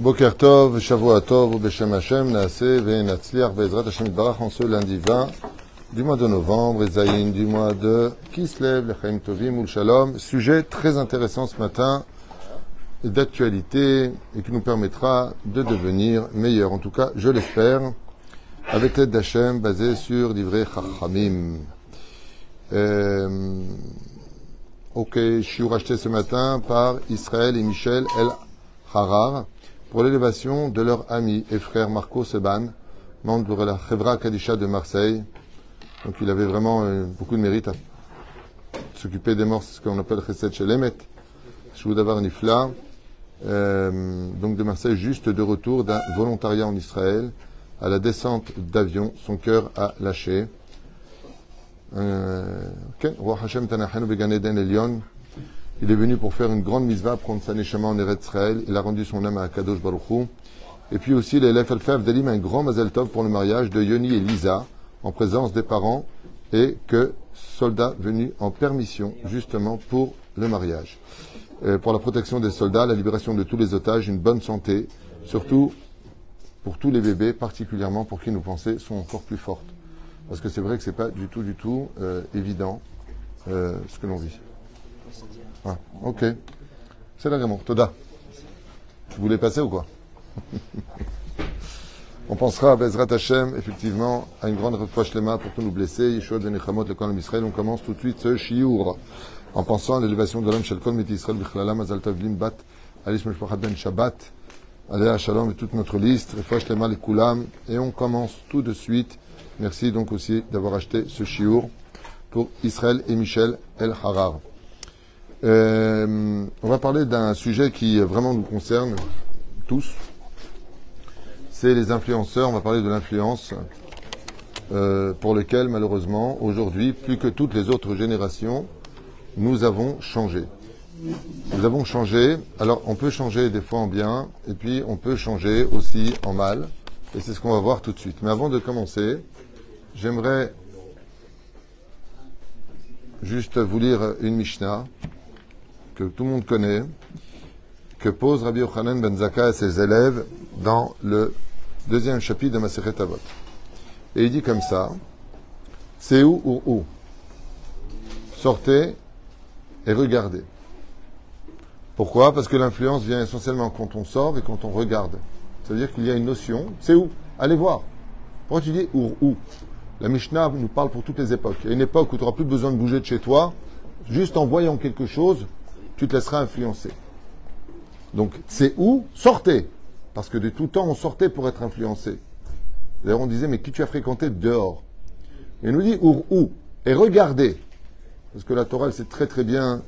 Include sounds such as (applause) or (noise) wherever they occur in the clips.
Boker Tov, Shavua Tov, Beshem Hashem, Naase, Ve'enatzliach, Ve'ezrat Hashem Barach, en ce lundi 20 du mois de novembre, Zayin du mois de Kislev, Lechaim Tovim, Ul Shalom. Sujet très intéressant ce matin, d'actualité, et qui nous permettra de devenir meilleurs. En tout cas, je l'espère, avec l'aide d'Hachem, basé sur l'ivre Chachamim. Euh, ok, je suis racheté ce matin par Israël et Michel El Harar pour l'élévation de leur ami et frère Marco Seban, membre de la Chevra Kadisha de Marseille. Donc il avait vraiment euh, beaucoup de mérite à s'occuper des morts, ce qu'on appelle Chesed Shelemet, Shoudavar Nifla. Euh, donc de Marseille, juste de retour d'un volontariat en Israël. À la descente d'avion, son cœur a lâché. Euh, Roi Il est venu pour faire une grande misva, prendre sa neshama en Eretz Israël. Il a rendu son âme à Kadosh Baruch Et puis aussi l'élève Alfaf Dalim un grand Mazel Tov pour le mariage de Yoni et Lisa en présence des parents et que soldats venus en permission justement pour le mariage. Pour la protection des soldats, la libération de tous les otages, une bonne santé, surtout pour tous les bébés, particulièrement pour qui nos pensées sont encore plus fortes. Parce que c'est vrai que c'est pas du tout, du tout euh, évident euh, ce que l'on vit. Ah, ok. C'est là, Raymond. Toda. Tu voulais passer ou quoi (laughs) On pensera à Bezrat Hashem, effectivement, à une grande refouach pour tous nos blessés. Yeshua ben Nechamot, le Kolam Israël. On commence tout de suite ce shiur en pensant à l'élévation de l'homme Kol Mit Israël Bichlala Mazal Tavlim Bat Alish Meshpachat Ben Shabbat Aléa Shalom et toute notre liste. Les. Et on commence tout de suite. Merci donc aussi d'avoir acheté ce shiur pour Israël et Michel El Harar. Euh, on va parler d'un sujet qui vraiment nous concerne tous. C'est les influenceurs. On va parler de l'influence euh, pour lequel, malheureusement, aujourd'hui, plus que toutes les autres générations, nous avons changé. Nous avons changé. Alors, on peut changer des fois en bien, et puis on peut changer aussi en mal. Et c'est ce qu'on va voir tout de suite. Mais avant de commencer, j'aimerais juste vous lire une Mishnah que tout le monde connaît, que pose Rabbi Yochanan ben Zaka à ses élèves dans le deuxième chapitre de Maseret Avot. Et il dit comme ça, c'est où ou où? Sortez et regardez. Pourquoi? Parce que l'influence vient essentiellement quand on sort et quand on regarde. Ça veut dire qu'il y a une notion, c'est où? Allez voir. Pourquoi tu dis ou où La Mishnah nous parle pour toutes les époques. Il y a une époque où tu n'auras plus besoin de bouger de chez toi, juste en voyant quelque chose, tu te laisseras influencer. Donc, c'est où Sortez. Parce que de tout temps, on sortait pour être influencé. D'ailleurs, on disait, mais qui tu as fréquenté dehors il nous dit, où Et regardez. Parce que la Torah, elle sait très très bien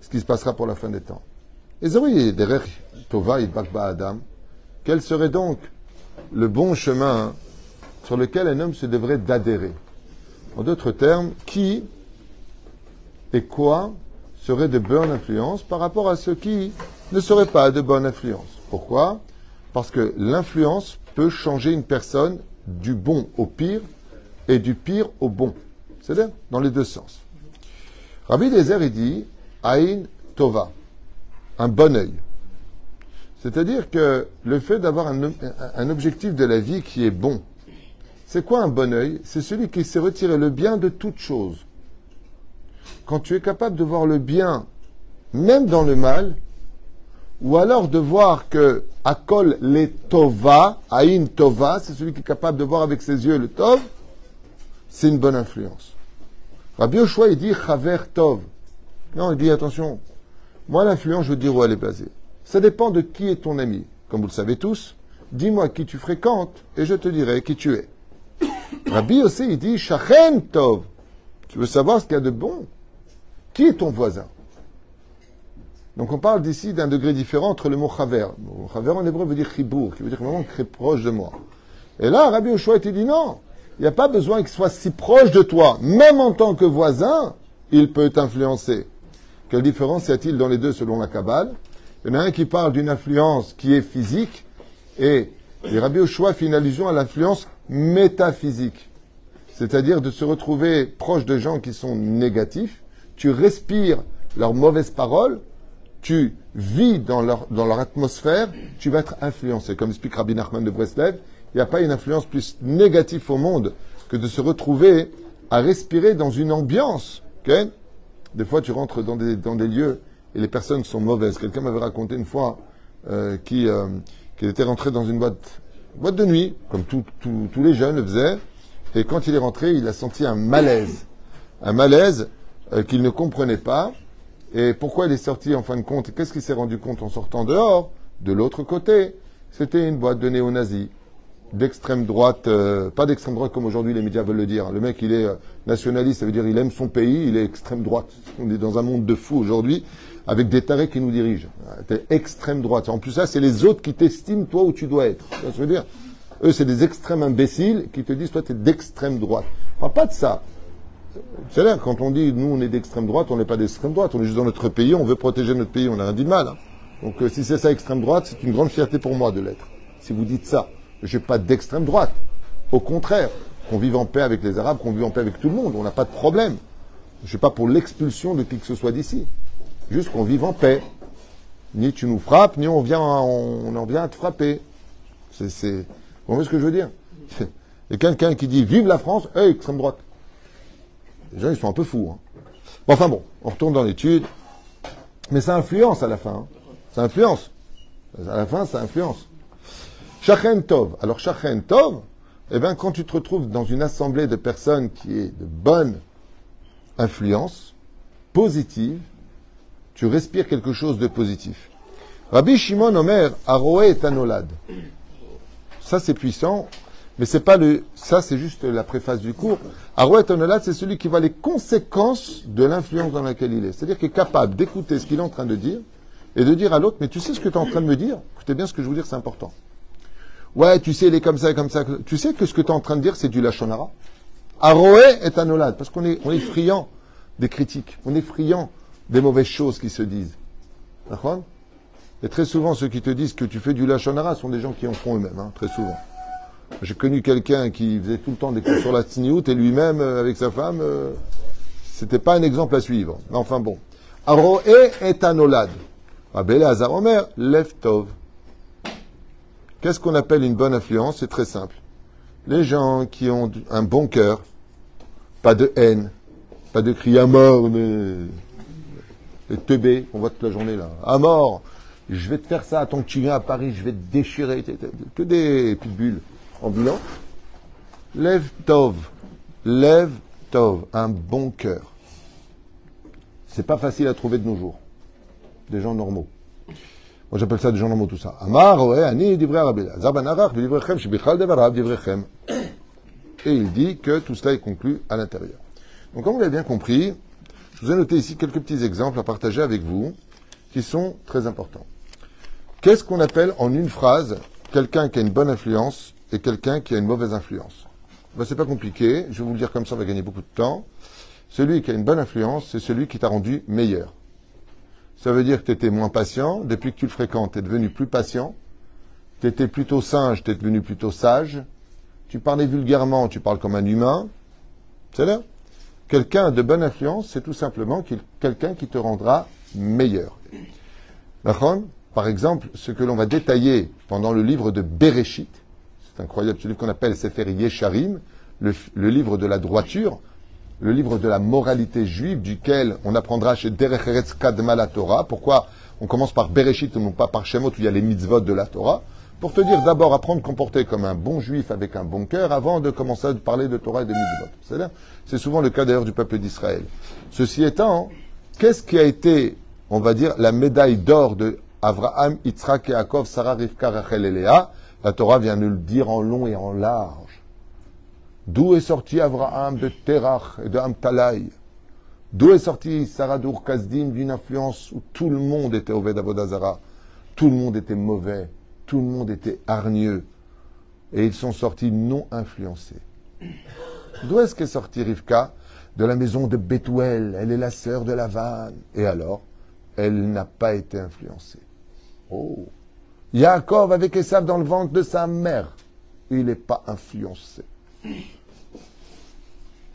ce qui se passera pour la fin des temps. Et Zoé, derrière Tova et Bakba Adam, quel serait donc le bon chemin sur lequel un homme se devrait d'adhérer? En d'autres termes, qui et quoi seraient de bonne influence par rapport à ceux qui ne seraient pas de bonne influence. Pourquoi? Parce que l'influence peut changer une personne du bon au pire et du pire au bon. C'est-à-dire dans les deux sens. Rabbi Dezer, il dit Aïn Tova, un bon œil. C'est-à-dire que le fait d'avoir un, un, objectif de la vie qui est bon, c'est quoi un bon œil? C'est celui qui sait retirer le bien de toute chose quand tu es capable de voir le bien, même dans le mal, ou alors de voir que Akol les Tova, Aïn Tova, c'est celui qui est capable de voir avec ses yeux le Tov, c'est une bonne influence. Rabbi Oshua, il dit Chaver Tov. Non, il dit attention, moi l'influence, je veux dire où elle est basée. Ça dépend de qui est ton ami. Comme vous le savez tous, dis-moi qui tu fréquentes et je te dirai qui tu es. (coughs) Rabbi aussi, il dit Shachen Tov. Tu veux savoir ce qu'il y a de bon qui est ton voisin Donc on parle d'ici d'un degré différent entre le mot chaver. Chaver en hébreu veut dire chibour, qui veut dire vraiment très proche de moi. Et là, Rabbi Oshua était dit non, il n'y a pas besoin qu'il soit si proche de toi. Même en tant que voisin, il peut t'influencer. Quelle différence y a-t-il dans les deux selon la Kabbale? Il y en a un qui parle d'une influence qui est physique et, et Rabbi Oshua fait une allusion à l'influence métaphysique. C'est-à-dire de se retrouver proche de gens qui sont négatifs tu respires leurs mauvaises paroles, tu vis dans leur, dans leur atmosphère, tu vas être influencé. Comme explique Rabbi Nachman de Breslev, il n'y a pas une influence plus négative au monde que de se retrouver à respirer dans une ambiance. des fois, tu rentres dans des, dans des lieux et les personnes sont mauvaises. Quelqu'un m'avait raconté une fois euh, qui, euh, qu'il était rentré dans une boîte, boîte de nuit, comme tout- tous les jeunes le faisaient. Et quand il est rentré, il a senti un malaise. Un malaise euh, qu'il ne comprenait pas. Et pourquoi il est sorti en fin de compte Qu'est-ce qu'il s'est rendu compte en sortant dehors De l'autre côté, c'était une boîte de néo-nazis, d'extrême droite, euh, pas d'extrême droite comme aujourd'hui les médias veulent le dire. Le mec, il est euh, nationaliste, ça veut dire il aime son pays, il est extrême droite. On est dans un monde de fous aujourd'hui, avec des tarés qui nous dirigent. T'es extrême droite. En plus, ça, c'est les autres qui t'estiment toi où tu dois être. Je veux dire? Eux, c'est des extrêmes imbéciles qui te disent toi, t'es d'extrême droite. On parle pas de ça. C'est là, quand on dit nous on est d'extrême droite, on n'est pas d'extrême droite, on est juste dans notre pays, on veut protéger notre pays, on n'a rien dit de mal. Donc euh, si c'est ça extrême droite, c'est une grande fierté pour moi de l'être. Si vous dites ça, je n'ai pas d'extrême droite. Au contraire, qu'on vive en paix avec les Arabes, qu'on vive en paix avec tout le monde, on n'a pas de problème. Je ne suis pas pour l'expulsion de qui que ce soit d'ici. Juste qu'on vive en paix. Ni tu nous frappes, ni on, vient, on, en vient à te frapper. Vous voyez ce que je veux dire? (laughs) A quelqu'un qui dit Vive la France, extrême droite. Les gens, ils sont un peu fous. hein. Enfin bon, on retourne dans l'étude. Mais ça influence à la fin. hein. Ça influence. À la fin, ça influence. Shachen Tov. Alors, Shachen Tov, eh bien, quand tu te retrouves dans une assemblée de personnes qui est de bonne influence, positive, tu respires quelque chose de positif. Rabbi Shimon Omer, Aroé et Tanolad. Ça, c'est puissant, mais c'est pas le. Ça, c'est juste la préface du cours. Aroé et Tanolad, c'est celui qui voit les conséquences de l'influence dans laquelle il est. C'est-à-dire qu'il est capable d'écouter ce qu'il est en train de dire et de dire à l'autre Mais tu sais ce que tu es en train de me dire Écoutez bien ce que je veux dire, c'est important. Ouais, tu sais, il est comme ça et comme ça. Tu sais que ce que tu es en train de dire, c'est du Lachonara Aroé est Tanolad, parce qu'on est, on est friand des critiques, on est friand des mauvaises choses qui se disent. Et très souvent, ceux qui te disent que tu fais du lachonara sont des gens qui en font eux-mêmes, hein, très souvent. J'ai connu quelqu'un qui faisait tout le temps des cours sur la tsniout et lui-même, euh, avec sa femme, euh, c'était pas un exemple à suivre. Mais enfin bon. Aroé est anolad. Rabbi Hazar Omer, lev tov. Qu'est-ce qu'on appelle une bonne influence? C'est très simple. Les gens qui ont un bon cœur, pas de haine, pas de cris à mort, mais les teubés qu'on voit toute la journée là. À mort, je vais te faire ça, tant que tu viens à Paris, je vais te déchirer. Que des pitbulls ambulants. Lève Tov. Lève Tov. Un bon cœur. C'est pas facile à trouver de nos jours. Des gens normaux. Moi j'appelle ça des gens normaux tout ça. Amar, ben. Et il dit que tout cela est conclu à l'intérieur. Donc comme vous l'avez bien compris, je vous ai noté ici quelques petits exemples à partager avec vous qui sont très importants. Qu'est-ce qu'on appelle en une phrase quelqu'un qui a une bonne influence et quelqu'un qui a une mauvaise influence ben, C'est pas compliqué, je vais vous le dire comme ça, on va gagner beaucoup de temps. Celui qui a une bonne influence, c'est celui qui t'a rendu meilleur. Ça veut dire que tu moins patient, depuis que tu le fréquentes, tu devenu plus patient. Tu étais plutôt singe, tu es devenu plutôt sage. Tu parlais vulgairement, tu parles comme un humain. C'est là Quelqu'un de bonne influence, c'est tout simplement quelqu'un qui te rendra meilleur. Par exemple, ce que l'on va détailler pendant le livre de Bereshit, c'est incroyable, ce livre qu'on appelle Sefer Yesharim, le, livre de la droiture, le livre de la moralité juive, duquel on apprendra chez Derech Eretz Kadma la Torah. Pourquoi on commence par Bereshit et non pas par Shemot, où il y a les mitzvot de la Torah Pour te dire d'abord apprendre à comporter comme un bon juif avec un bon cœur avant de commencer à parler de Torah et de mitzvot. C'est souvent le cas d'ailleurs du peuple d'Israël. Ceci étant, qu'est-ce qui a été, on va dire, la médaille d'or de Abraham, Yitzhak, Yaakov, Sarah, Rivka, Rachel et Léa? La Torah vient de le dire en long et en large. D'où est sorti Abraham de Terach et de Amtalai? D'où est sorti Sarah d'Urkazdim d'une influence où tout le monde était au Avodazara Tout le monde était mauvais, tout le monde était hargneux. Et ils sont sortis non influencés. D'où est-ce qu'est sortie Rivka? De la maison de Bethuel. Elle est la sœur de Lavan. Et alors Elle n'a pas été influencée. Oh Yaakov avec Esav dans le ventre de sa mère. Il n'est pas influencé.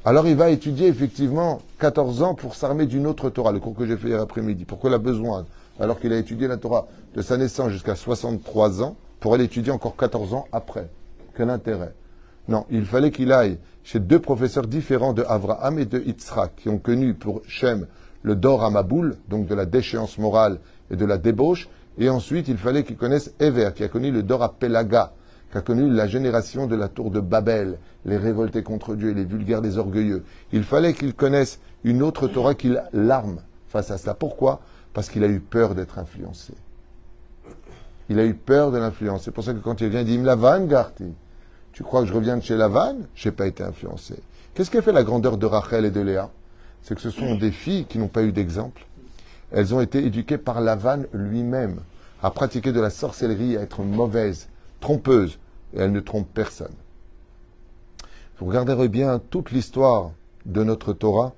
Alors il va étudier effectivement 14 ans pour s'armer d'une autre Torah, le cours que j'ai fait hier après-midi. Pourquoi il a besoin alors qu'il a étudié la Torah de sa naissance jusqu'à 63 ans, pour aller étudier encore 14 ans après. Quel intérêt Non, il fallait qu'il aille chez deux professeurs différents de Avraham et de Yitzhak, qui ont connu pour Shem le Dor Amaboul, donc de la déchéance morale et de la débauche, et ensuite il fallait qu'il connaisse Ever, qui a connu le Dor Pelaga, qui a connu la génération de la tour de Babel, les révoltés contre Dieu, les vulgaires, les orgueilleux. Il fallait qu'il connaisse une autre Torah qu'il l'arme face à ça. Pourquoi? Parce qu'il a eu peur d'être influencé. Il a eu peur de l'influence. C'est pour ça que quand il vient, il dit Lavan, Garti. Tu crois que je reviens de chez Lavan? Je n'ai pas été influencé. Qu'est-ce qui a fait la grandeur de Rachel et de Léa? C'est que ce sont des filles qui n'ont pas eu d'exemple. Elles ont été éduquées par Lavan lui-même à pratiquer de la sorcellerie, à être mauvaises, trompeuses, et elles ne trompent personne. Vous regarderez bien toute l'histoire de notre Torah,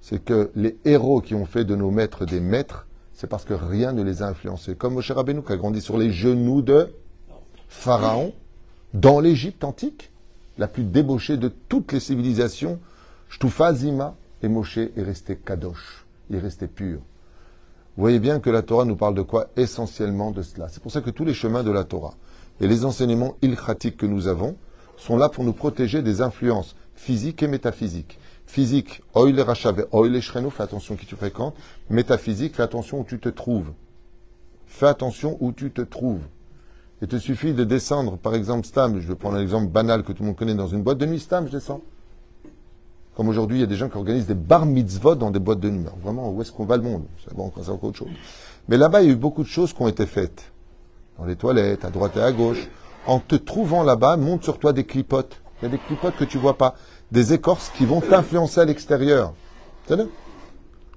c'est que les héros qui ont fait de nos maîtres des maîtres, c'est parce que rien ne les a influencés. Comme Moshe Rabbeinu qui a grandi sur les genoux de Pharaon dans l'Égypte antique, la plus débauchée de toutes les civilisations. Shtufa Zima et Moshe est resté kadosh, il est resté pur. Voyez bien que la Torah nous parle de quoi Essentiellement de cela. C'est pour ça que tous les chemins de la Torah et les enseignements ilchatiques que nous avons sont là pour nous protéger des influences physiques et métaphysiques. Physique, oil rachave, oil shreno, fais attention qui tu fréquentes. Métaphysique, fais attention où tu te trouves. Fais attention où tu te trouves. Il te suffit de descendre, par exemple, Stam, je vais prendre un exemple banal que tout le monde connaît, dans une boîte de nuit, Stam, je descends. Comme aujourd'hui, il y a des gens qui organisent des bar mitzvot dans des boîtes de nuit. vraiment, où est-ce qu'on va le monde? C'est encore autre chose. Mais là-bas, il y a eu beaucoup de choses qui ont été faites. Dans les toilettes, à droite et à gauche. En te trouvant là-bas, monte sur toi des clipotes. Il y a des clipotes que tu vois pas des écorces qui vont t'influencer à l'extérieur.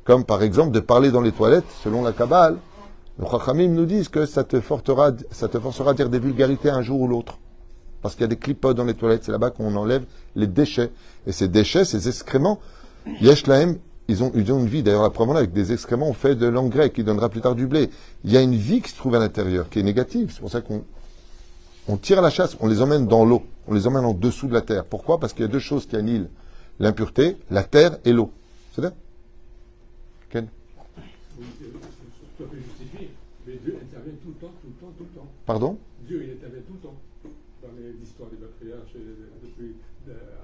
Comme par exemple de parler dans les toilettes, selon la Kabbale. Les Chachamim nous disent que ça te forcera à dire des vulgarités un jour ou l'autre. Parce qu'il y a des clipotes dans les toilettes, c'est là-bas qu'on enlève les déchets. Et ces déchets, ces excréments, Yesh ils ont, ils ont une vie. D'ailleurs, la preuve, avec des excréments, on fait de l'engrais qui donnera plus tard du blé. Il y a une vie qui se trouve à l'intérieur, qui est négative. C'est pour ça qu'on on tire à la chasse, on les emmène dans l'eau, on les emmène en dessous de la terre. Pourquoi? Parce qu'il y a deux choses qui annihilent l'impureté, la terre et l'eau. C'est ça Ken? Oui, tout à fait justifié. Mais Dieu intervient tout le temps, tout le temps, tout le temps. Pardon? Dieu, il intervient tout le temps l'histoire des patriarches, depuis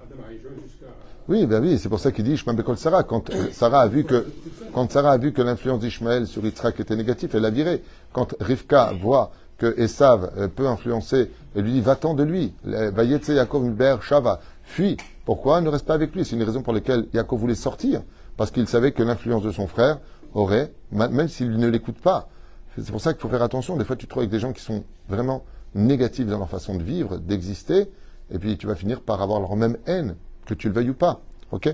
Adam et jusqu'à. Oui, ben oui, c'est pour ça qu'il dit Ishmael Bekol Sarah. Quand euh, Sarah a vu que, quand Sarah a vu que l'influence d'Ishmael sur Yitzhak était négative, elle l'a viré. Quand Rivka voit que Esav euh, peut influencer, et lui dit va-t'en de lui. Vayetse Yaakov Mber Shava, fuis. Pourquoi Ne reste pas avec lui? C'est une raison pour laquelle Yaakov voulait sortir, parce qu'il savait que l'influence de son frère aurait, même s'il ne l'écoute pas. C'est pour ça qu'il faut faire attention. Des fois, tu te trouves avec des gens qui sont vraiment négatifs dans leur façon de vivre, d'exister, et puis tu vas finir par avoir leur même haine, que tu le veuilles ou pas. Ok?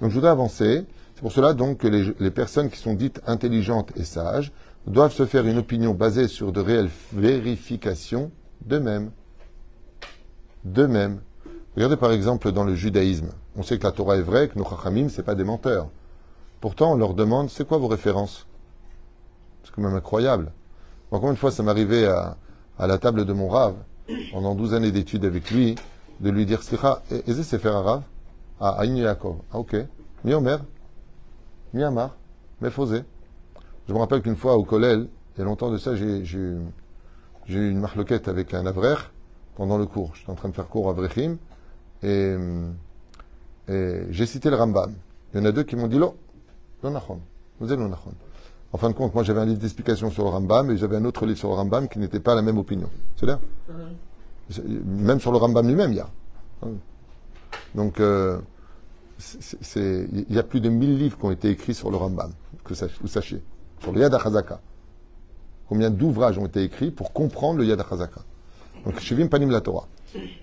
Donc je voudrais avancer. C'est pour cela donc que les, personnes qui sont dites intelligentes et sages doivent se faire une opinion basée sur de réelles vérifications d'eux-mêmes. D'eux-mêmes. Regardez par exemple dans le judaïsme. On sait que la Torah est vraie, que nos chachamim, ce pas des menteurs. Pourtant, on leur demande, c'est quoi vos références? C'est quand même incroyable. Moi, combien de fois ça m'arrivait à, à la table de mon rave, pendant 12 années d'études avec lui, de lui dire, Slicha, est-ce c'est faire un rave Ah, Aïn Yaakov. Ah, ok. Mi Omer, Mi. Je me rappelle qu'une fois au Kollel, il y a longtemps de ça, j'ai eu une marloquette avec un avrer pendant le cours. J'étais en train de faire cours à Vrechim et, j'ai cité le Rambam. Il y en a deux qui m'ont dit Lo, lo nachon. Vous êtes lo nachon. En fin de compte, moi j'avais un livre d'explication sur le Rambam et j'avais un autre livre sur le Rambam qui n'était pas la même opinion. C'est là Même sur le Rambam lui-même, il y a. Donc, euh, il y a plus de 1000 livres qui ont été écrits sur le Rambam, que vous sachiez sur le Yad HaChazaka. Combien d'ouvrages ont été écrits pour comprendre le Yad HaChazaka. Donc, Shivim Panim la Torah.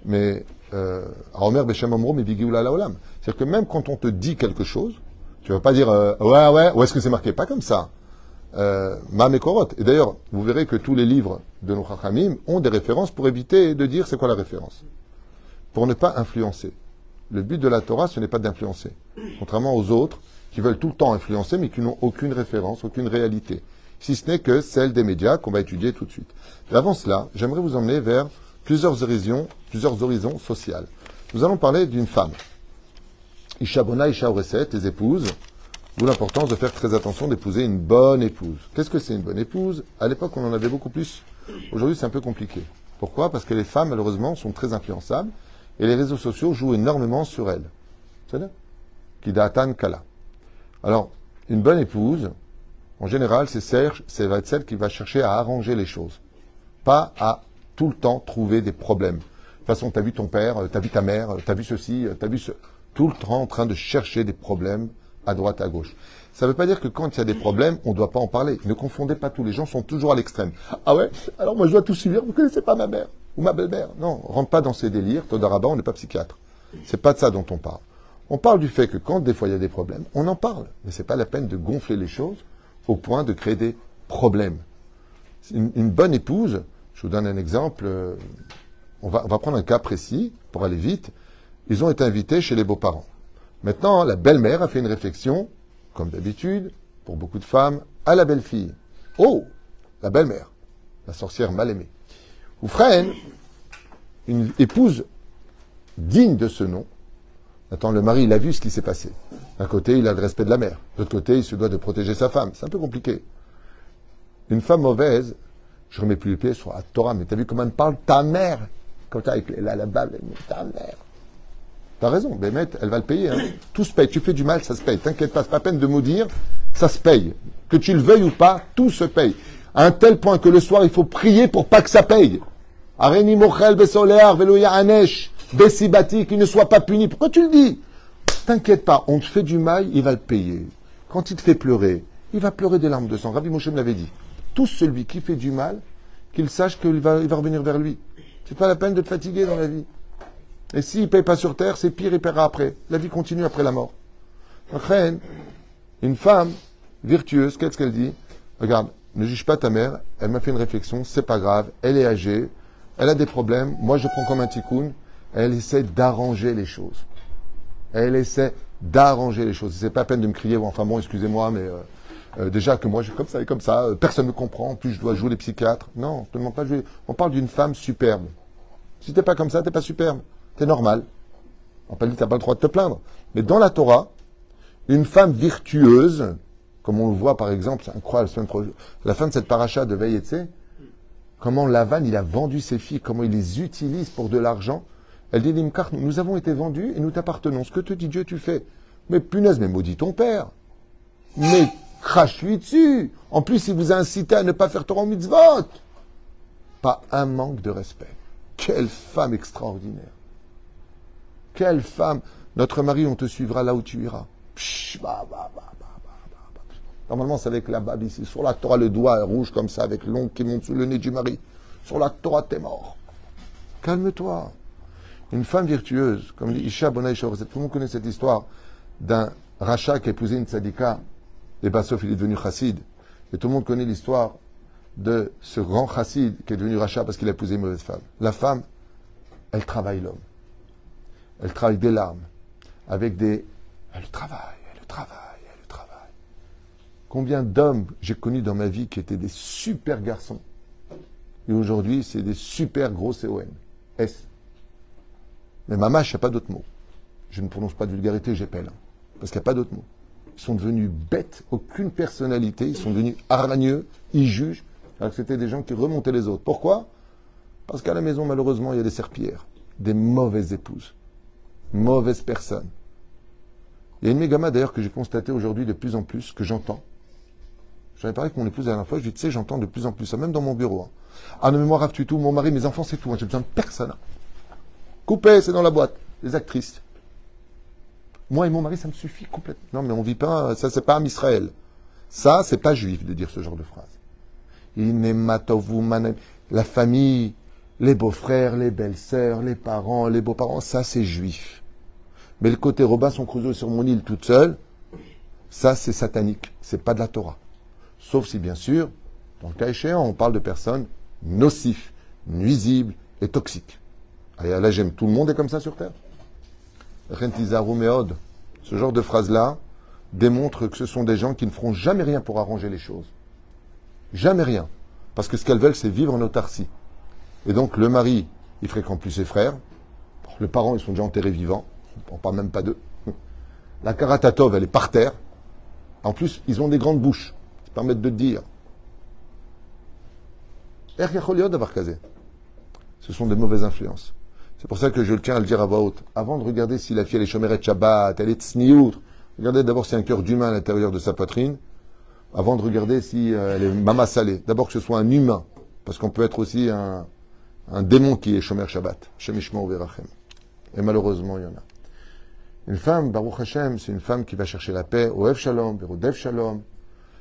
Mais, euh, Omer Beshem Omrom et Olam. C'est-à-dire que même quand on te dit quelque chose, tu ne vas pas dire, euh, ouais, ouais, où est-ce que c'est marqué Pas comme ça? Euh, Ma Mekorot. Et d'ailleurs, vous verrez que tous les livres de nos Chachamim ont des références pour éviter de dire c'est quoi la référence. Pour ne pas influencer. Le but de la Torah, ce n'est pas d'influencer. Contrairement aux autres, qui veulent tout le temps influencer, mais qui n'ont aucune référence, aucune réalité, si ce n'est que celle des médias qu'on va étudier tout de suite. Et avant cela, j'aimerais vous emmener vers plusieurs horizons, plusieurs horizons sociaux. Nous allons parler d'une femme. Ishabona, Isha tes épouses, D'où l'importance de faire très attention d'épouser une bonne épouse. Qu'est-ce que c'est une bonne épouse? À l'époque, on en avait beaucoup plus. Aujourd'hui, c'est un peu compliqué. Pourquoi? Parce que les femmes, malheureusement, sont très influençables et les réseaux sociaux jouent énormément sur elles. C'est là Kidatan Kala. Alors, une bonne épouse, en général, c'est celle qui va chercher à arranger les choses. Pas à tout le temps trouver des problèmes. De toute façon, t'as vu ton père, t'as vu ta mère, t'as vu ceci, t'as vu ce... Tout le temps en train de chercher des problèmes à droite, à gauche. Ça ne veut pas dire que quand il y a des problèmes, on ne doit pas en parler. Ne confondez pas tous. Les gens sont toujours à l'extrême. Ah ouais? Alors moi je dois tout subir. Vous ne connaissez pas ma mère ou ma belle-mère? Non, rentre pas dans ces délires. Todaraba, on n'est pas psychiatre. C'est pas de ça dont on parle. On parle du fait que quand des fois il y a des problèmes, on en parle. Mais c'est pas la peine de gonfler les choses au point de créer des problèmes. Une, bonne épouse, je vous donne un exemple. euh, on va prendre un cas précis pour aller vite. Ils ont été invités chez les beaux-parents. Maintenant, la belle-mère a fait une réflexion, comme d'habitude, pour beaucoup de femmes, à la belle-fille. Oh, la belle-mère, la sorcière mal aimée. Ou Freine, une épouse digne de ce nom. Attends, le mari, il a vu ce qui s'est passé. D'un côté, il a le respect de la mère. De l'autre côté, il se doit de protéger sa femme. C'est un peu compliqué. Une femme mauvaise, je remets plus les pieds sur la Torah, mais t'as vu comment elle parle? Ta mère Quand avec la, la balle, ta mère. T'as raison, Bémet, elle va le payer. hein. Tout se paye. Tu fais du mal, ça se paye. T'inquiète pas, c'est pas peine de maudire, ça se paye. Que tu le veuilles ou pas, tout se paye. À un tel point que le soir, il faut prier pour pas que ça paye. Areni mochel besolear velouya anesh besibati, qu'il ne soit pas puni. Pourquoi tu le dis? T'inquiète pas, on te fait du mal, il va le payer. Quand il te fait pleurer, il va pleurer des larmes de sang. Rabbi Moshe me l'avait dit. Tout celui qui fait du mal, qu'il sache qu'il va, va revenir vers lui. C'est pas la peine de te fatiguer dans la vie. Et s'il ne paye pas sur terre, c'est pire, il paiera après. La vie continue après la mort. Une femme virtueuse, qu'est-ce qu'elle dit? Regarde, ne juge pas ta mère, elle m'a fait une réflexion, c'est pas grave, elle est âgée, elle a des problèmes, moi je prends comme un tikkun, elle essaie d'arranger les choses. Elle essaie d'arranger les choses. C'est pas la peine de me crier, enfin bon, excusez-moi, mais euh, euh, déjà que moi je suis comme ça et comme ça, euh, personne ne me comprend, en plus je dois jouer les psychiatres. Non, je ne demande pas de jouer. On parle d'une femme superbe. Si t'es pas comme ça, t'es pas superbe. T'es normal. On pas dit t'as pas le droit de te plaindre. Mais dans la Torah, une femme virtueuse, comme on le voit par exemple, c'est incroyable, la, la fin de cette paracha de Vayetse, comment Lavan, il a vendu ses filles, comment il les utilise pour de l'argent. Elle dit, Limkar, nous, nous avons été vendus et nous t'appartenons. Ce que te dit Dieu, tu fais. Mais punaise, mais maudit ton père. Mais crache-lui dessus. En plus, il vous a incité à ne pas faire Torah mitzvot. Pas un manque de respect. Quelle femme extraordinaire. Quelle femme. Notre mari, on te suivra là où tu iras. Bah, bah, bah. Normalement, c'est avec la babe ici. Sur la Torah, le doigt rouge comme ça, avec l'ongle qui monte sous le nez du mari. Sur la Torah, t'es mort. Calme-toi. Une femme virtueuse, comme dit Isha Shorezet, tout le monde connaît cette histoire d'un rachat qui a épousé une tzadika, et Bassof, il est devenu chassid. Et tout le monde connaît l'histoire de ce grand chassid qui est devenu rachat parce qu'il a épousé une mauvaise femme. La femme, elle travaille l'homme. Elle travaille des larmes, avec des... Elle travaille, elle travaille, elle travaille. Combien d'hommes j'ai connus dans ma vie qui étaient des super garçons. Et aujourd'hui, c'est des super gros CON. S. Mais mamache, il n'y a pas d'autre mot. Je ne prononce pas de vulgarité, j'appelle. hein, parce qu'il n'y a pas d'autre mot. Ils sont devenus bêtes, aucune personnalité, ils sont devenus hargneux, ils jugent, alors que c'était des gens qui remontaient les autres. Pourquoi? Parce qu'à la maison, malheureusement, il y a des serpillères, des mauvaises épouses, mauvaises personnes. Il y a une mégama d'ailleurs que j'ai constaté aujourd'hui de plus en plus, que j'entends. J'en ai parlé avec mon épouse la dernière fois, je lui dit, tu sais, j'entends de plus en plus ça, même dans mon bureau. hein. Ah, non, mais moi, tout, mon mari, mes enfants, c'est tout. hein, J'ai besoin de personne. hein. Coupé, c'est dans la boîte. Les actrices. Moi et mon mari, ça me suffit complètement. Non, mais on vit pas, ça c'est pas un Israël. Ça, c'est pas juif de dire ce genre de phrase. La famille, les beaux-frères, les belles-sœurs, les parents, les beaux-parents, ça c'est juif. Mais le côté Robinson Crusoe sur mon île toute seule, ça c'est satanique. C'est pas de la Torah. Sauf si, bien sûr, dans le cas échéant, on parle de personnes nocifs, nuisibles et toxiques. Allez, là, j'aime. Tout le monde est comme ça sur Terre. Ce genre de phrase-là démontre que ce sont des gens qui ne feront jamais rien pour arranger les choses. Jamais rien. Parce que ce qu'elles veulent, c'est vivre en autarcie. Et donc, le mari, il fréquente plus ses frères. Les parents, ils sont déjà enterrés vivants. On parle même pas d'eux. La karatatov, elle est par terre. En plus, ils ont des grandes bouches, qui permettent de dire. Ce sont des mauvaises influences. C'est pour ça que je tiens à le dire à voix haute. Avant de regarder si la fille elle est chomeret Shabbat, elle est tsniout, regardez d'abord si y a un cœur d'humain à l'intérieur de sa poitrine, avant de regarder si euh, elle est mama salée. D'abord que ce soit un humain, parce qu'on peut être aussi un, démon qui est shomer Shabbat. Verachem. Et malheureusement, il y en a. Une femme, Baruch Hashem, c'est une femme qui va chercher la paix au Ev Shalom, au Dev Shalom.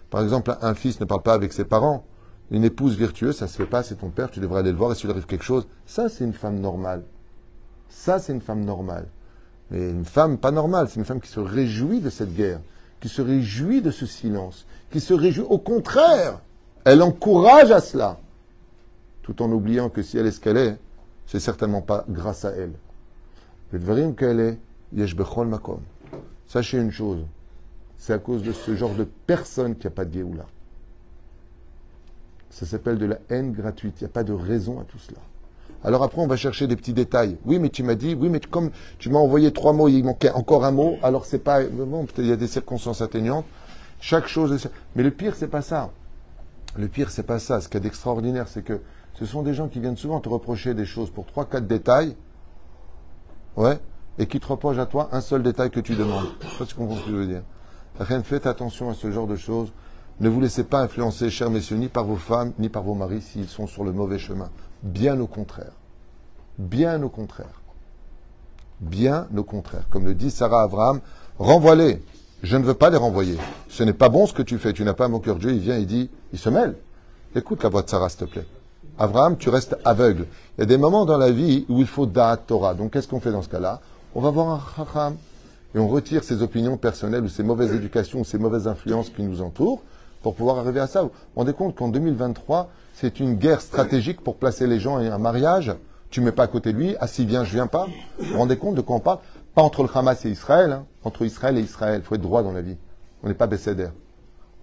Par exemple, un fils ne parle pas avec ses parents. Une épouse virtueuse, ça se fait pas, c'est ton père, tu devrais aller le voir et s'il arrive quelque chose. Ça, c'est une femme normale. Ça, c'est une femme normale. Mais une femme pas normale, c'est une femme qui se réjouit de cette guerre, qui se réjouit de ce silence, qui se réjouit. Au contraire, elle encourage à cela, tout en oubliant que si elle est ce qu'elle est, c'est certainement pas grâce à elle. Le qu'elle est, makom. Sachez une chose, c'est à cause de ce genre de personne qu'il n'y a pas de Géoula. Ça s'appelle de la haine gratuite. Il n'y a pas de raison à tout cela. Alors après, on va chercher des petits détails. Oui, mais tu m'as dit, oui, mais comme tu m'as envoyé trois mots, il manquait encore un mot, alors c'est pas. Bon, peut-être il y a des circonstances atteignantes. Chaque chose. Mais le pire, c'est pas ça. Le pire, c'est pas ça. Ce qui est d'extraordinaire, c'est que ce sont des gens qui viennent souvent te reprocher des choses pour trois, quatre détails. Ouais. Et qui te reprochent à toi un seul détail que tu demandes. Je tu comprends ce que je veux dire. Rien, faites attention à ce genre de choses. Ne vous laissez pas influencer, chers messieurs, ni par vos femmes, ni par vos maris s'ils sont sur le mauvais chemin. Bien au contraire. Bien au contraire. Bien au contraire. Comme le dit Sarah Abraham, renvoie-les. Je ne veux pas les renvoyer. Ce n'est pas bon ce que tu fais. Tu n'as pas mon cœur Dieu. Il vient, il dit, il se mêle. Écoute la voix de Sarah, s'il te plaît. Abraham, tu restes aveugle. Il y a des moments dans la vie où il faut da'at Torah. Donc, qu'est-ce qu'on fait dans ce cas-là? On va voir un chacham et on retire ses opinions personnelles ou ses mauvaises éducations ou ses mauvaises influences qui nous entourent pour pouvoir arriver à ça. Vous vous rendez compte qu'en 2023, c'est une guerre stratégique pour placer les gens à un mariage. Tu ne mets pas à côté de lui, ah si bien je viens pas. Vous vous rendez compte de quoi on parle? Pas entre le Hamas et Israël, hein. entre Israël et Israël. Il faut être droit dans la vie. On n'est pas bécédaire.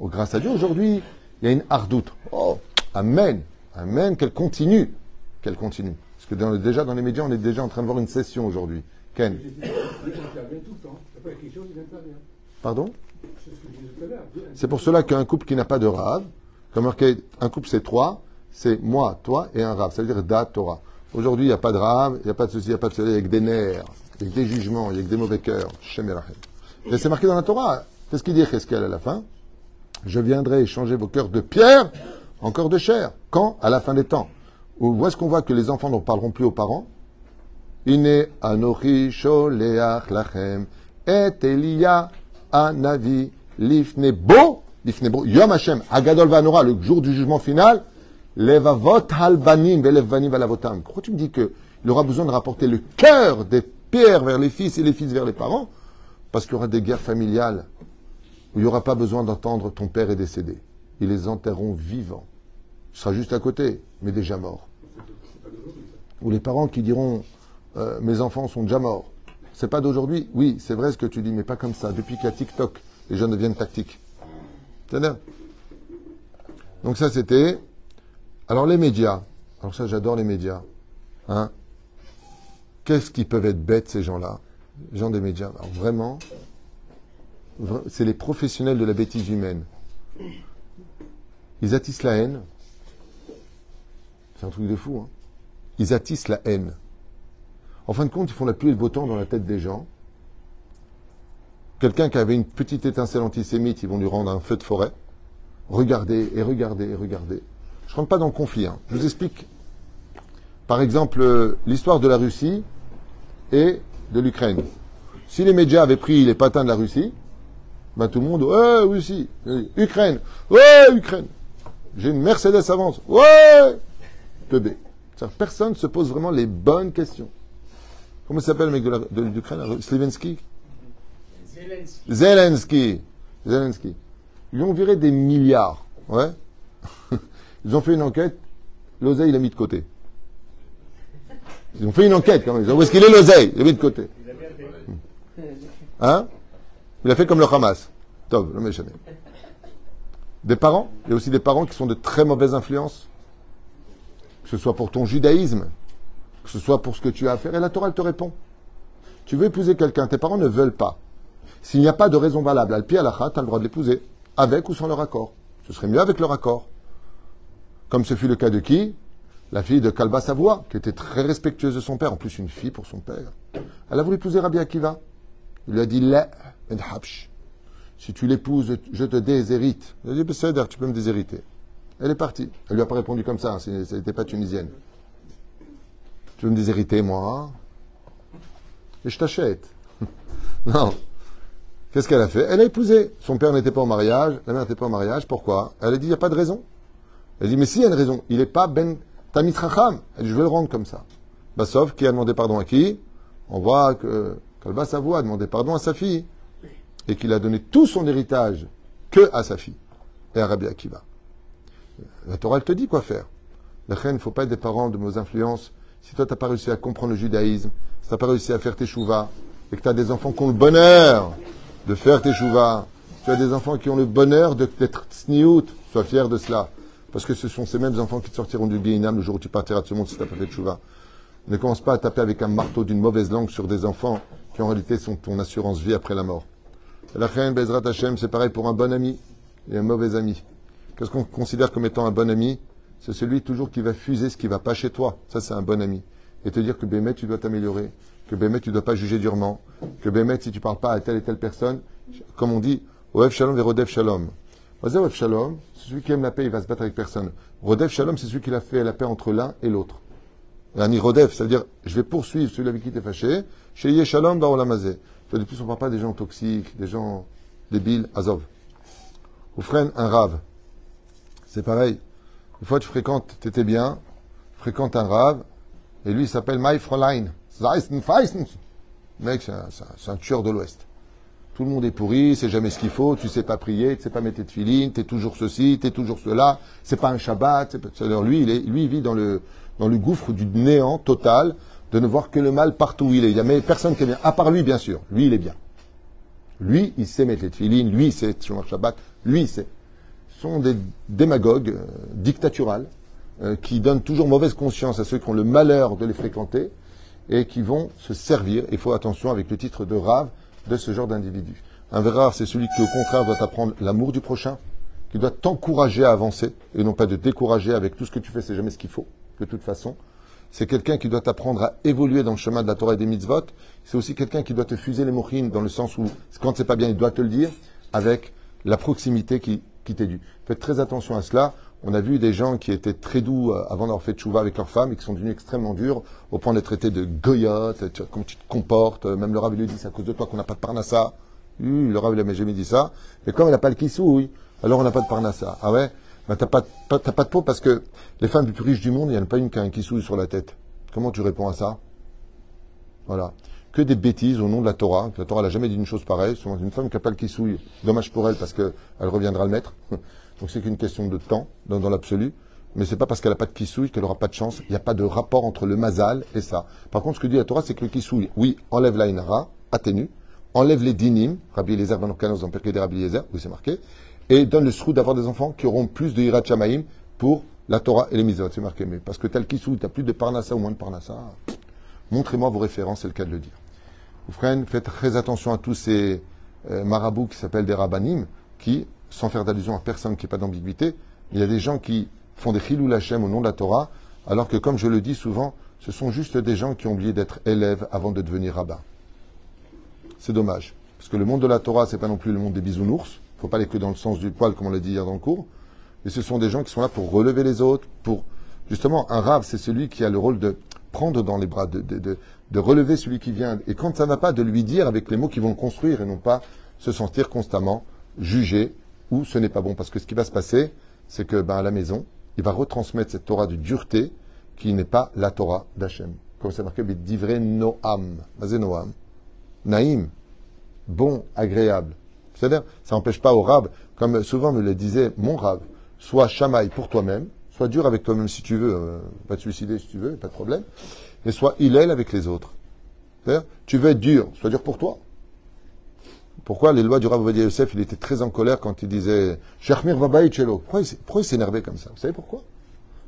Oh, grâce à Dieu, aujourd'hui, il y a une hardoute. Oh, Amen. Amen, qu'elle continue. Qu'elle continue. Parce que déjà dans les médias, on est déjà en train de voir une session aujourd'hui. Ken Pardon? C'est pour cela qu'un couple qui n'a pas de rave, comme un couple c'est trois, c'est moi, toi et un rave, c'est-à-dire da Torah. Aujourd'hui, il n'y a pas de rave, il n'y a pas de souci, il n'y a pas de soleil, avec des nerfs, avec des jugements, avec des mauvais cœurs. Et c'est marqué dans la Torah. Qu'est-ce qu'il dit qu'elle à la fin? Je viendrai échanger vos cœurs de pierre en cœurs de chair. Quand? À la fin des temps. Où est-ce qu'on voit que les enfants ne parleront plus aux parents? Ine anochi sholeach lachem et Elia anavi lifnebo lifnebo yom Hashem agadol vanora le jour du jugement final levavot halbanim velevvanim valavotam. Pourquoi tu me dis qu'il aura besoin de rapporter le cœur des pères vers les fils et les fils vers les parents Parce qu'il y aura des guerres familiales où il n'y aura pas besoin d'entendre ton père est décédé. Ils les enterreront vivants. Ce sera juste à côté, mais déjà mort. Ou les parents qui diront euh, mes enfants sont déjà morts. C'est pas d'aujourd'hui. Oui, c'est vrai ce que tu dis, mais pas comme ça. Depuis qu'il y a TikTok, les jeunes deviennent tactiques. cest Donc ça, c'était. Alors les médias. Alors ça, j'adore les médias. Hein Qu'est-ce qu'ils peuvent être bêtes, ces gens-là? Les gens des médias. Vraiment, c'est les professionnels de la bêtise humaine. Ils attissent la haine. C'est un truc de fou. Hein ils attissent la haine. En fin de compte, ils font la pluie et le beau temps dans la tête des gens. Quelqu'un qui avait une petite étincelle antisémite, ils vont lui rendre un feu de forêt. Regardez et regardez et regardez. Je ne rentre pas dans le conflit. Hein. Je vous explique. Par exemple, euh, l'histoire de la Russie et de l'Ukraine. Si les médias avaient pris les patins de la Russie, ben tout le monde, ouais, Russie, Ukraine, ouais, Ukraine. J'ai une Mercedes avance, ouais, teubé. Personne ne se pose vraiment les bonnes questions. Comment s'appelle le mec de l'Ukraine Slivensky Zelensky. Zelensky. Zelensky. Ils ont viré des milliards. Ouais. (laughs) Ils ont fait une enquête. L'oseille, il a mis de côté. Ils ont fait une enquête quand même. Où est-ce qu'il est l'oseille? Il l'a mis de côté. Hein? Il a fait comme le Hamas. Top, le méchant. Des parents? Il y a aussi des parents qui sont de très mauvaises influences. Que ce soit pour ton judaïsme, que ce soit pour ce que tu as à faire. Et la Torah, elle te répond. Tu veux épouser quelqu'un, tes parents ne veulent pas. S'il n'y a pas de raison valable, al à la tu as le droit de l'épouser, avec ou sans leur accord. Ce serait mieux avec leur accord. Comme ce fut le cas de qui? La fille de Kalba Savoie, qui était très respectueuse de son père, en plus une fille pour son père. Elle a voulu épouser Rabbi Akiva. Il lui a dit La Si tu l'épouses, je te déshérite. Il a dit tu peux me déshériter. Elle est partie. Elle lui a pas répondu comme ça, hein, n'était pas tunisienne. Tu veux me déshériter, moi Et je t'achète. (laughs) non. Qu'est-ce qu'elle a fait? Elle a épousé. Son père n'était pas au mariage, la mère n'était pas au mariage. Pourquoi? Elle a dit, il n'y a pas de raison. Elle a dit, mais si, il y a une raison. Il n'est pas Ben Tamit Racham. Elle dit, je vais le rendre comme ça. Bassov, qui a demandé pardon à qui? On voit que Kalba Savo a demandé pardon à sa fille. Et qu'il a donné tout son héritage que à sa fille. Et à Rabbi Akiva. La Torah, elle te dit quoi faire. La reine, il ne faut pas être des parents de nos influences. Si toi, tu n'as pas réussi à comprendre le judaïsme, si tu n'as pas réussi à faire tes chouvas, et que tu as des enfants qui ont le bonheur de faire tes chouvas, tu as des enfants qui ont le bonheur d'être sniout, sois fier de cela. Parce que ce sont ces mêmes enfants qui te sortiront du Guéinam le jour où tu partiras de ce monde si tu n'as pas fait de chouva. Ne commence pas à taper avec un marteau d'une mauvaise langue sur des enfants qui en réalité sont ton assurance vie après la mort. La reine Bezrat Hashem, c'est pareil pour un bon ami et un mauvais ami. Qu'est-ce qu'on considère comme étant un bon ami? C'est celui toujours qui va fuser ce qui va pas chez toi. Ça, c'est un bon ami. Et te dire que Bémet, tu dois t'améliorer, que Bémet, tu dois pas juger durement, que Bémet, si tu parles pas à telle et telle personne, comme on dit, Oev Shalom et Rodef Shalom. Oev Shalom, c'est celui qui aime la paix, il va se battre avec personne. Rodef Shalom, c'est celui qui a fait la paix entre l'un et l'autre. Rani Rodef, c'est-à-dire, je vais poursuivre celui avec qui tu es fâché, chez Shalom dans Olamazé. De plus, on ne parle pas des gens toxiques, des gens débiles, Azov. Ou freine un rave. C'est pareil. Une fois, tu fréquentes, tu étais bien, fréquente un rave, et lui, il s'appelle Mai Fräulein. Mec, c'est un, tueur de l'Ouest. Tout le monde est pourri, c'est jamais ce qu'il faut, tu sais pas prier, tu sais pas mettre tes filines, tu es toujours ceci, tu es toujours cela, c'est pas un Shabbat. Alors lui, il est, lui, il vit dans le, dans le gouffre du néant total, de ne voir que le mal partout où il est. Il n'y a personne qui est bien, à part lui, bien sûr. Lui, il est bien. Lui, il sait mettre les filines, lui, il sait Shabbat, lui, il sait sont des démagogues euh, dictaturales euh, qui donnent toujours mauvaise conscience à ceux qui ont le malheur de les fréquenter et qui vont se servir, il faut attention avec le titre de rave, de ce genre d'individu. Un vrai c'est celui qui au contraire doit apprendre l'amour du prochain, qui doit t'encourager à avancer et non pas de décourager avec tout ce que tu fais, c'est jamais ce qu'il faut, de toute façon. C'est quelqu'un qui doit t'apprendre à évoluer dans le chemin de la Torah et des mitzvot. C'est aussi quelqu'un qui doit te fuser les mochines dans le sens où, quand c'est pas bien, il doit te le dire, avec la proximité qui Faites très attention à cela. On a vu des gens qui étaient très doux euh, avant d'avoir fait chouva avec leurs femmes et qui sont devenus extrêmement durs au point d'être traités de goyote, comment tu te comportes. Même le Rav lui dit c'est à cause de toi qu'on n'a pas de parnassa. le Rav il n'a jamais dit ça. Mais comme il n'a pas le oui, alors on n'a pas de parnassa. Ah ouais? Ben, t'as pas, pas, pas de peau parce que les femmes les plus riches du monde, il n'y en a pas une qui a un kissou sur la tête. Comment tu réponds à ça? Voilà que des bêtises au nom de la Torah. La Torah n'a jamais dit une chose pareille. Souvent, une femme qui n'a pas le kissouille, dommage pour elle parce qu'elle reviendra le mettre. (laughs) Donc c'est qu'une question de temps dans, l'absolu. Mais c'est pas parce qu'elle n'a pas de kissouille qu'elle n'aura pas de chance. Il n'y a pas de rapport entre le mazal et ça. Par contre, ce que dit la Torah, c'est que le kissouille, oui, enlève l'inara, atténue, enlève les dinim, Rabbi Eliezer ben dans Perké des Rabbi Eliezer, oui c'est marqué, et donne le srou d'avoir des enfants qui auront plus de hirat shamaim pour la Torah et les mitzvot, c'est marqué. Mais parce que tel kissouille, tu n'as plus de parnassa ou moins de parnassa, montrez-moi vos références, c'est le cas de le dire. Faites très attention à tous ces euh, marabouts qui s'appellent des rabbinim, qui, sans faire d'allusion à personne qui n'est pas d'ambiguïté, il y a des gens qui font des chilou lachem au nom de la Torah, alors que, comme je le dis souvent, ce sont juste des gens qui ont oublié d'être élèves avant de devenir rabbin. C'est dommage. Parce que le monde de la Torah, c'est pas non plus le monde des bisounours. Il ne faut pas aller que dans le sens du poil, comme on l'a dit hier dans le cours. Mais ce sont des gens qui sont là pour relever les autres, pour, justement, un rab, c'est celui qui a le rôle de prendre dans les bras, de relever celui qui vient. Et quand ça ne va pas, de lui dire avec les mots qui vont le construire et non pas se sentir constamment jugé ou ce n'est pas bon. Parce que ce qui va se passer, c'est que ben, à la maison, il va retransmettre cette Torah de dureté qui n'est pas la Torah d'Hachem. Comme c'est marqué, divré noam. noam. Naïm. Bon, agréable. C'est-à-dire, ça n'empêche pas au rab, comme souvent me le disait mon rab, sois chamaille pour toi-même, sois dur avec toi-même si tu veux, euh, pas te suicider si tu veux, pas de problème et soit Hillel avec les autres. Tu veux être dur, sois dur pour toi. Pourquoi les lois du Rav Yosef, il était très en colère quand il disait Shachmir Chelo. Pourquoi il s'énervait comme ça? Vous savez pourquoi?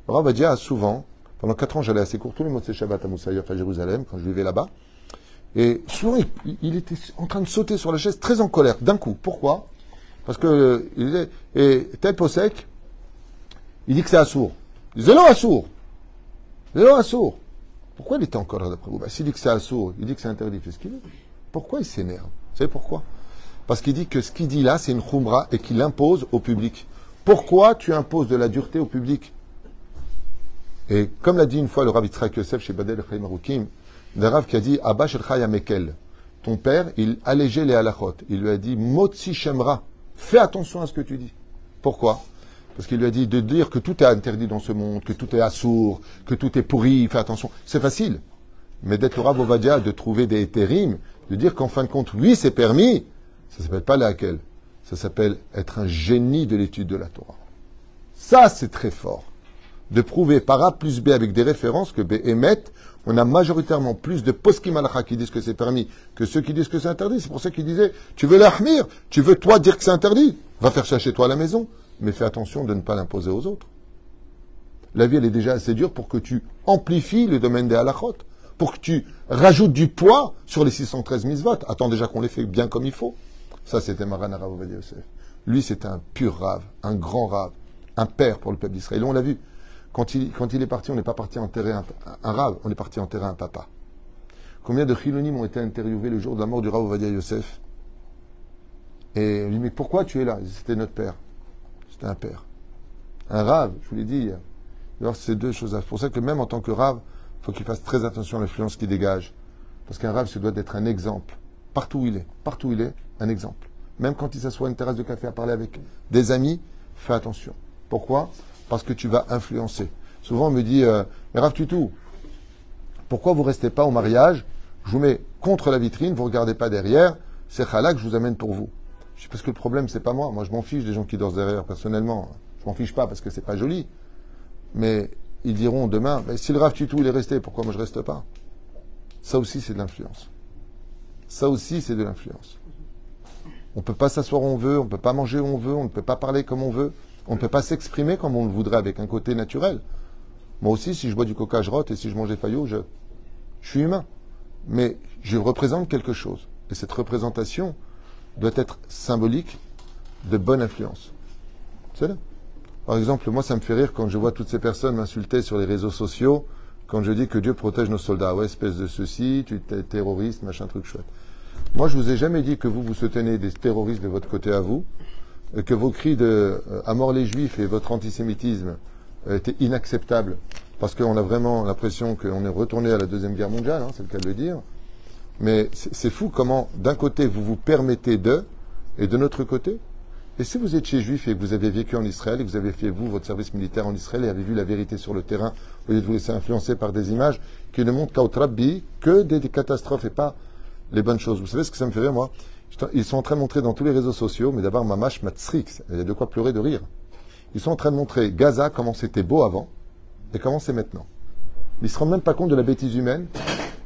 Le Rav a souvent, pendant quatre ans, j'allais assez court tous les mois de Shabbat à Moussaïef à Jérusalem, quand je vivais là-bas. Et souvent, il, était en train de sauter sur la chaise, très en colère, d'un coup. Pourquoi? Parce que il et tel sec, il dit que c'est assourd. Il dit Zélo assourd. Zélo assourd. Pourquoi il était en colère d'après vous bah, S'il dit que c'est assourd, il dit que c'est interdit, il fait ce qu'il veut. Pourquoi il s'énerve? Vous savez pourquoi? Parce qu'il dit que ce qu'il dit là, c'est une khumra et qu'il l'impose au public. Pourquoi tu imposes de la dureté au public? Et comme l'a dit une fois le Rav Yitzhak Yosef chez Badel Chaim le Rav qui a dit Abba Shel Mekel, ton père, il allégeait les halachot. Il lui a dit Motsi Shemra, fais attention à ce que tu dis. Pourquoi? Parce qu'il lui a dit de dire que tout est interdit dans ce monde, que tout est assourd, que tout est pourri, fais attention. C'est facile. Mais d'être le Rav de trouver des hétérim, de dire qu'en fin de compte, oui, c'est permis, ça s'appelle pas laquelle Ça s'appelle être un génie de l'étude de la Torah. Ça, c'est très fort. De prouver par A plus B avec des références que B émet, on a majoritairement plus de poskim qui disent que c'est permis que ceux qui disent que c'est interdit. C'est pour ça qu'ils disaient, tu veux l'ahmir, tu veux toi dire que c'est interdit, va faire chercher toi à la maison, mais fais attention de ne pas l'imposer aux autres. La vie, elle est déjà assez dure pour que tu amplifies le domaine des halachot pour que tu rajoutes du poids sur les 613 votes. Attends déjà qu'on les fait bien comme il faut. Ça, c'était Maran Rav Yosef. Lui, c'était un pur rave, un grand rave, un père pour le peuple d'Israël. On l'a vu. Quand il, est parti, on n'est pas parti enterrer un, rave, on est parti enterrer un papa. Combien de chilonim ont été interviewés le jour de la mort du Rav Ovadia Yosef? Et lui mais pourquoi tu es là? C'était notre père. Un père. Un rave, je vous l'ai dit Alors, c'est deux choses. C'est pour ça que même en tant que rave, il faut qu'il fasse très attention à l'influence qu'il dégage. Parce qu'un rave, se doit d'être un exemple. Partout où il est. Partout où il est, un exemple. Même quand il s'assoit à une terrasse de café à parler avec des amis, fais attention. Pourquoi? Parce que tu vas influencer. Souvent, on me dit, euh, mais Rav tout. pourquoi vous restez pas au mariage? Je vous mets contre la vitrine, vous regardez pas derrière, c'est Khala que je vous amène pour vous. Parce que le problème, c'est pas moi. Moi, je m'en fiche des gens qui dansent derrière, personnellement. Je m'en fiche pas parce que c'est pas joli. Mais ils diront demain, si le Rav Tutou il est resté, pourquoi moi je reste pas? Ça aussi c'est de l'influence. Ça aussi c'est de l'influence. On ne peut pas s'asseoir où on veut, on ne peut pas manger où on veut, on ne peut pas parler comme on veut, on ne peut pas s'exprimer comme on le voudrait avec un côté naturel. Moi aussi, si je bois du coca, je rote, et si je mange des faillots, je, je suis humain. Mais je représente quelque chose. Et cette représentation doit être symbolique de bonne influence. C'est là. Par exemple, moi, ça me fait rire quand je vois toutes ces personnes m'insulter sur les réseaux sociaux quand je dis que Dieu protège nos soldats. Ouais, espèce de ceci, tu es terroriste, machin truc chouette. Moi, je vous ai jamais dit que vous vous soutenez des terroristes de votre côté à vous, que vos cris de euh, à mort les juifs et votre antisémitisme euh, étaient inacceptables, parce qu'on a vraiment l'impression qu'on est retourné à la deuxième guerre mondiale, hein, c'est le cas de le dire. Mais c'est fou comment, d'un côté, vous vous permettez de, et de notre côté, et si vous étiez juif et que vous avez vécu en Israël et que vous avez fait, vous, votre service militaire en Israël et avez vu la vérité sur le terrain, au lieu de vous laisser influencer par des images qui ne montrent qu'au Rabbi que des, catastrophes et pas les bonnes choses. Vous savez ce que ça me fait rire, moi Ils sont en train de montrer dans tous les réseaux sociaux, mais d'abord Mamash Matsrix, il y a de quoi pleurer de rire. Ils sont en train de montrer Gaza, comment c'était beau avant et comment c'est maintenant. Ils ne se rendent même pas compte de la bêtise humaine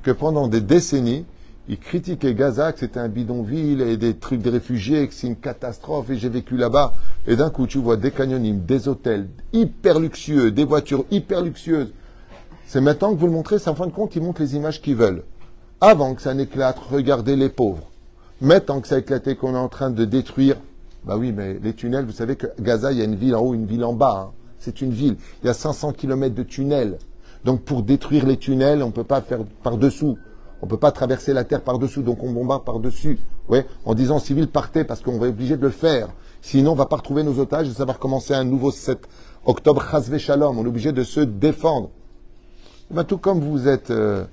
que pendant des décennies, il critiquait Gaza, que c'était un bidonville et des trucs des réfugiés, que c'est une catastrophe et j'ai vécu là-bas. Et d'un coup, tu vois des canyonimes, des hôtels hyper luxueux, des voitures hyper luxueuses. C'est maintenant que vous le montrez, c'est en fin de compte, ils montrent les images qu'ils veulent. Avant que ça n'éclate, regardez les pauvres. Maintenant que ça a éclaté, qu'on est en train de détruire, bah oui, mais les tunnels, vous savez que Gaza, il y a une ville en haut, une ville en bas. Hein. C'est une ville. Il y a 500 kilomètres de tunnels. Donc pour détruire les tunnels, on ne peut pas faire par-dessous. On ne peut pas traverser la terre par-dessous, donc on bombarde par-dessus. Ouais, en disant civil partez parce qu'on va être obligé de le faire. Sinon, on va pas retrouver nos otages et ça va recommencer un nouveau 7 octobre Chazve Shalom. On est obligé de se défendre. Eh ben, tout comme vous êtes euh,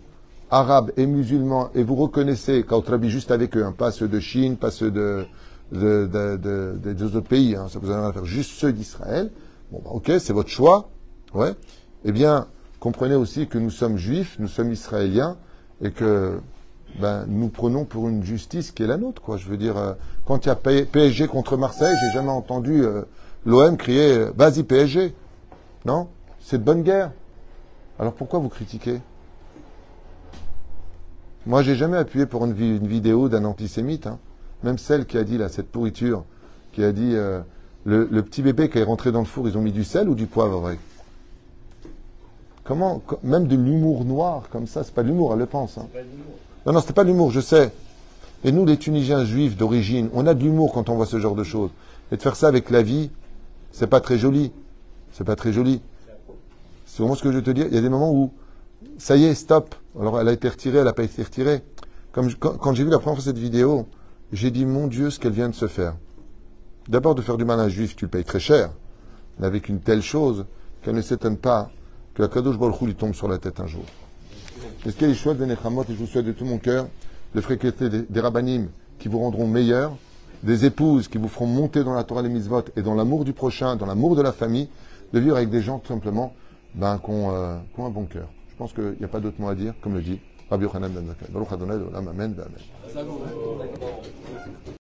arabe et musulman et vous reconnaissez qu'Autrabi juste avec eux, hein, pas ceux de Chine, pas ceux de, des autres pays, hein, ça vous à faire juste ceux d'Israël. Bon, bah, ok, c'est votre choix. Ouais. Eh bien, comprenez aussi que nous sommes juifs, nous sommes israéliens et que ben, nous prenons pour une justice qui est la nôtre. Quoi. Je veux dire, euh, quand il y a PSG contre Marseille, j'ai jamais entendu euh, l'OM crier euh, Vas-y PSG. Non? C'est de bonne guerre. Alors pourquoi vous critiquez? Moi, j'ai jamais appuyé pour une, vidéo d'un antisémite. Hein. Même celle qui a dit, là, cette pourriture, qui a dit le, petit bébé qui est rentré dans le four, ils ont mis du sel ou du poivre Comment, même de l'humour noir comme ça, c'est pas de l'humour, elle le pense. Hein. Non, non, c'était pas de l'humour, je sais. Et nous, les Tunisiens juifs d'origine, on a de l'humour quand on voit ce genre de choses. Et de faire ça avec la vie, c'est pas très joli. C'est pas très joli. C'est vraiment ce que je veux te dire. Il y a des moments où, ça y est, stop. Alors, elle a été retirée, elle n'a pas été retirée. Comme quand, quand j'ai vu la première fois cette vidéo, j'ai dit, mon Dieu, ce qu'elle vient de se faire. D'abord, de faire du mal à un juif, tu le payes très cher. Mais avec une telle chose, qu'elle ne s'étonne pas que la Kadosh Baruch Hu lui tombe sur la tête un jour. Est-ce qu'il y a des choix de Nechamot et je vous souhaite de tout mon cœur de fréquenter des, des rabbinim qui vous rendront meilleurs, des épouses qui vous feront monter dans la Torah des mitzvot et dans l'amour du prochain, dans l'amour de la famille, de vivre avec des gens tout simplement ben, qui, ont, euh, un bon cœur. Je pense qu'il n'y a pas d'autre mot à dire, comme le dit Rabbi Yochanan ben.